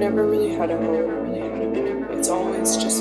never really had a home. It's always just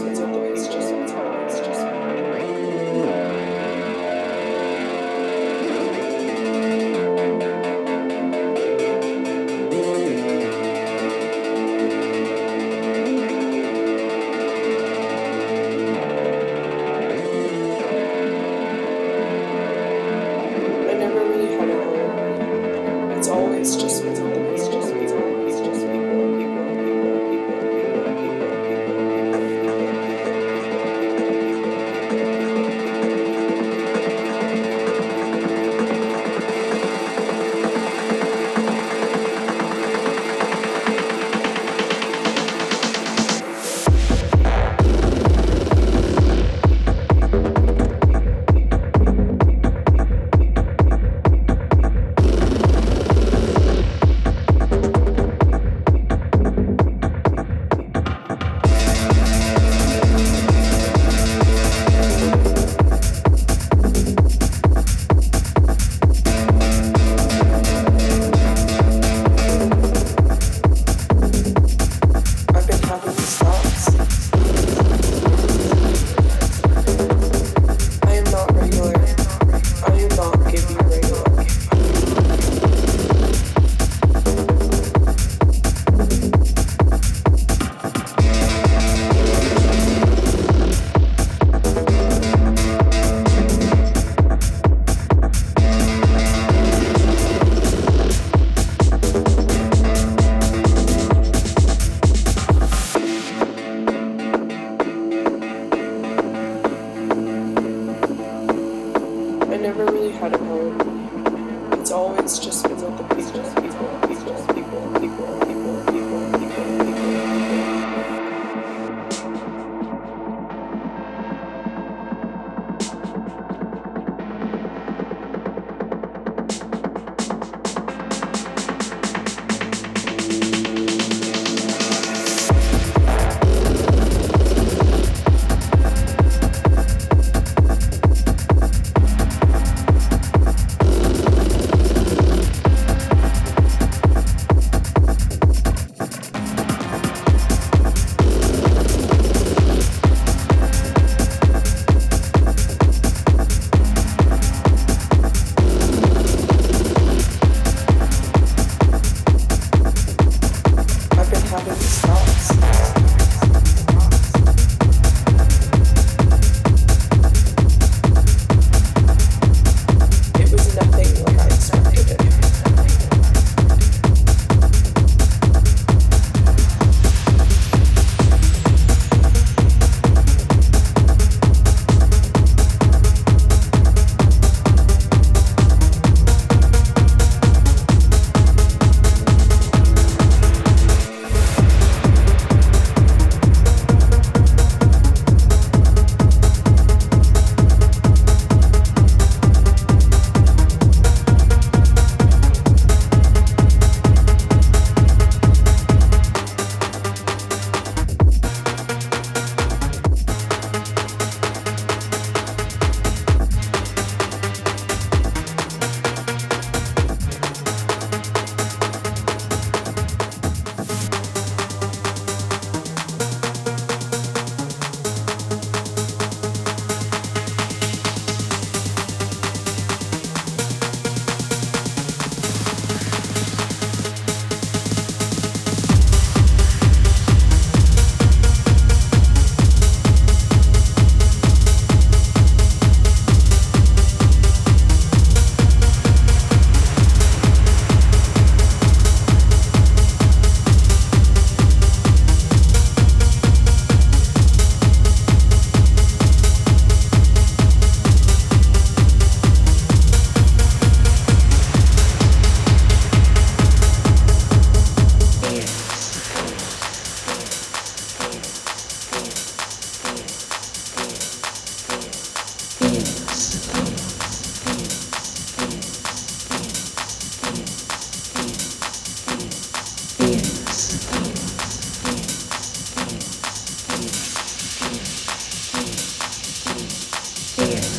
Yeah.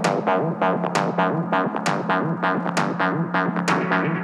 Thank you.